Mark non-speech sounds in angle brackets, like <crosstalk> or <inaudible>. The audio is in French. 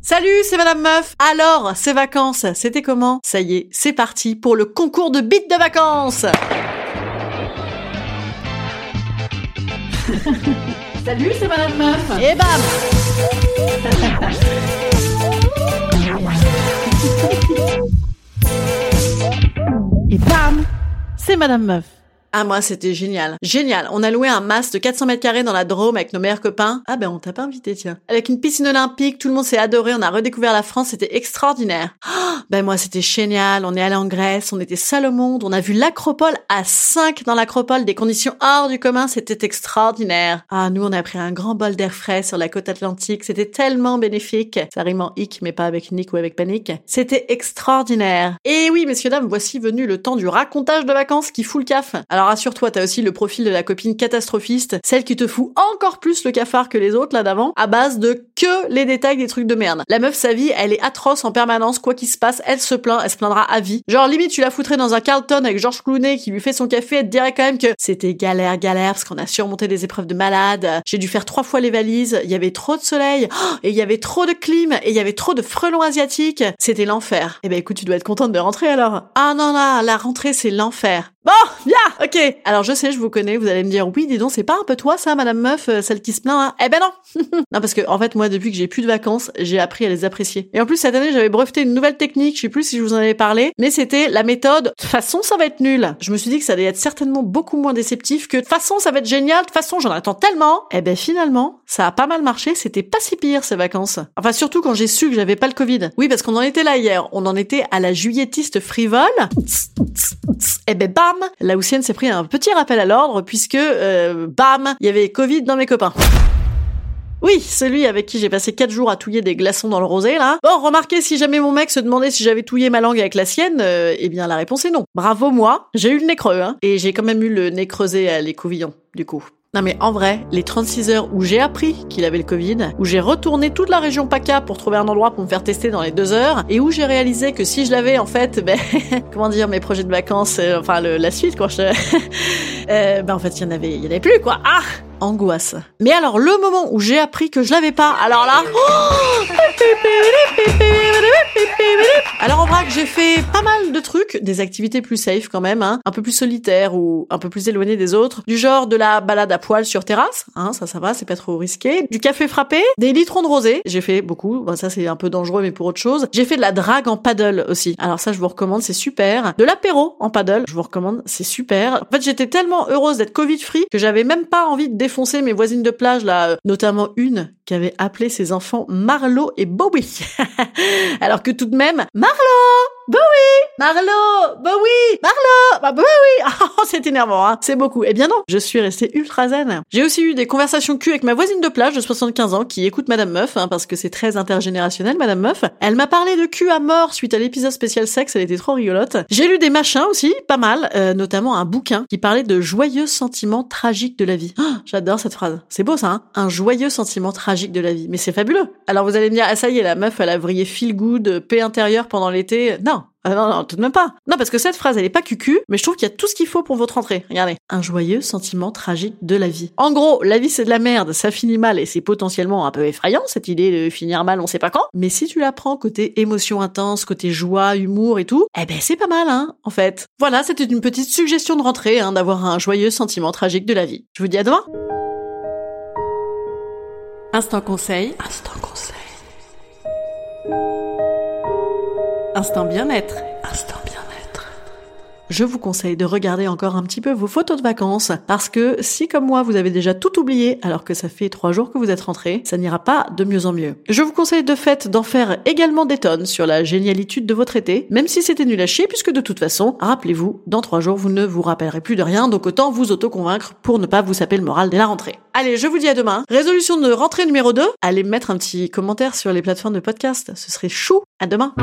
Salut, c'est Madame Meuf. Alors, ces vacances, c'était comment? Ça y est, c'est parti pour le concours de beats de vacances. <laughs> Salut, c'est Madame Meuf. Et bam <laughs> Et bam C'est Madame Meuf. Ah moi c'était génial. Génial. On a loué un mas de 400 mètres carrés dans la Drôme avec nos meilleurs copains. Ah ben on t'a pas invité tiens. Avec une piscine olympique, tout le monde s'est adoré, on a redécouvert la France, c'était extraordinaire. Oh, ben moi c'était génial, on est allé en Grèce, on était seul au monde, on a vu l'acropole à 5 dans l'acropole, des conditions hors du commun, c'était extraordinaire. Ah nous on a pris un grand bol d'air frais sur la côte atlantique, c'était tellement bénéfique. Ça rime en hic mais pas avec Nick ou avec panique. C'était extraordinaire. Et oui messieurs dames, voici venu le temps du racontage de vacances qui fout le caf. Alors rassure-toi, t'as aussi le profil de la copine catastrophiste, celle qui te fout encore plus le cafard que les autres là d'avant, à base de que les détails des trucs de merde. La meuf, sa vie, elle est atroce en permanence, quoi qu'il se passe, elle se plaint, elle se plaindra à vie. Genre limite, tu la foutrais dans un Carlton avec Georges Clooney qui lui fait son café, elle te dirait quand même que c'était galère, galère, parce qu'on a surmonté des épreuves de malade, j'ai dû faire trois fois les valises, il y avait trop de soleil, <gasps> et il y avait trop de clim, et il y avait trop de frelons asiatiques, c'était l'enfer. Eh ben écoute, tu dois être contente de rentrer alors. Ah non, non, la rentrée c'est l'enfer. Bon, bien, ok. Alors je sais, je vous connais, vous allez me dire, oui, dis donc, c'est pas un peu toi ça, Madame Meuf, euh, celle qui se plaint hein? Eh ben non <laughs> Non, parce que en fait, moi, depuis que j'ai plus de vacances, j'ai appris à les apprécier. Et en plus, cette année, j'avais breveté une nouvelle technique, je sais plus si je vous en avais parlé, mais c'était la méthode, de toute façon, ça va être nul. Je me suis dit que ça allait être certainement beaucoup moins déceptif que, de toute façon, ça va être génial, de toute façon, j'en attends tellement. Eh ben finalement, ça a pas mal marché, c'était pas si pire ces vacances. Enfin, surtout quand j'ai su que j'avais pas le Covid. Oui, parce qu'on en était là hier, on en était à la juillettiste frivole. Eh ben bam La Houssienne s'est pris un petit rappel à l'ordre puisque, euh, bam, il y avait Covid dans mes copains. Oui, celui avec qui j'ai passé 4 jours à touiller des glaçons dans le rosé, là. Bon, remarquez, si jamais mon mec se demandait si j'avais touillé ma langue avec la sienne, euh, eh bien la réponse est non. Bravo moi, j'ai eu le nez creux, hein. Et j'ai quand même eu le nez creusé à l'écouvillon, du coup. Non mais en vrai, les 36 heures où j'ai appris qu'il avait le Covid, où j'ai retourné toute la région PACA pour trouver un endroit pour me faire tester dans les deux heures, et où j'ai réalisé que si je l'avais en fait, ben, <laughs> comment dire, mes projets de vacances, euh, enfin le, la suite quoi, je... <laughs> euh, ben en fait il y en avait, il y en avait plus quoi. Ah angoisse. Mais alors le moment où j'ai appris que je l'avais pas, alors là. <laughs> Alors en vrac, j'ai fait pas mal trucs, des activités plus safe quand même, hein, un peu plus solitaires ou un peu plus éloignées des autres, du genre de la balade à poil sur terrasse, hein, ça ça va, c'est pas trop risqué, du café frappé, des litrons de rosé, j'ai fait beaucoup, bon, ça c'est un peu dangereux mais pour autre chose. J'ai fait de la drague en paddle aussi. Alors ça je vous recommande, c'est super. De l'apéro en paddle, je vous recommande, c'est super. En fait, j'étais tellement heureuse d'être Covid free que j'avais même pas envie de défoncer mes voisines de plage là, euh, notamment une qui avait appelé ses enfants Marlo et Bowie. <laughs> Alors que tout de même, Marlo Bowie Marlo Bowie Marlo Bah Bowie <laughs> oh, C'est énervant, hein C'est beaucoup. Eh bien non, je suis restée ultra zen. J'ai aussi eu des conversations cul avec ma voisine de plage de 75 ans qui écoute Madame Meuf, hein, parce que c'est très intergénérationnel, Madame Meuf. Elle m'a parlé de cul à mort suite à l'épisode spécial sexe, elle était trop rigolote. J'ai lu des machins aussi, pas mal, euh, notamment un bouquin qui parlait de joyeux sentiments tragiques de la vie. Oh, J'adore cette phrase. C'est beau ça, hein Un joyeux sentiment tragique de la vie. Mais c'est fabuleux. Alors vous allez me dire, ah ça y est, la meuf, elle a vrillé feel good, paix intérieure pendant l'été. Non, ah non, non, tout de même pas. Non, parce que cette phrase, elle est pas cucu, mais je trouve qu'il y a tout ce qu'il faut pour votre rentrée. Regardez. Un joyeux sentiment tragique de la vie. En gros, la vie c'est de la merde, ça finit mal et c'est potentiellement un peu effrayant, cette idée de finir mal on sait pas quand. Mais si tu la prends côté émotion intense, côté joie, humour et tout, eh ben c'est pas mal, hein, en fait. Voilà, c'était une petite suggestion de rentrée, hein, d'avoir un joyeux sentiment tragique de la vie. Je vous dis à demain Instant conseil. Instant conseil. Instant bien-être. Je vous conseille de regarder encore un petit peu vos photos de vacances parce que si comme moi vous avez déjà tout oublié alors que ça fait trois jours que vous êtes rentré, ça n'ira pas de mieux en mieux. Je vous conseille de fait d'en faire également des tonnes sur la génialitude de votre été, même si c'était nul à chier puisque de toute façon, rappelez-vous, dans trois jours vous ne vous rappellerez plus de rien donc autant vous auto-convaincre pour ne pas vous saper le moral dès la rentrée. Allez, je vous dis à demain. Résolution de rentrée numéro 2, allez mettre un petit commentaire sur les plateformes de podcast, ce serait chou. À demain.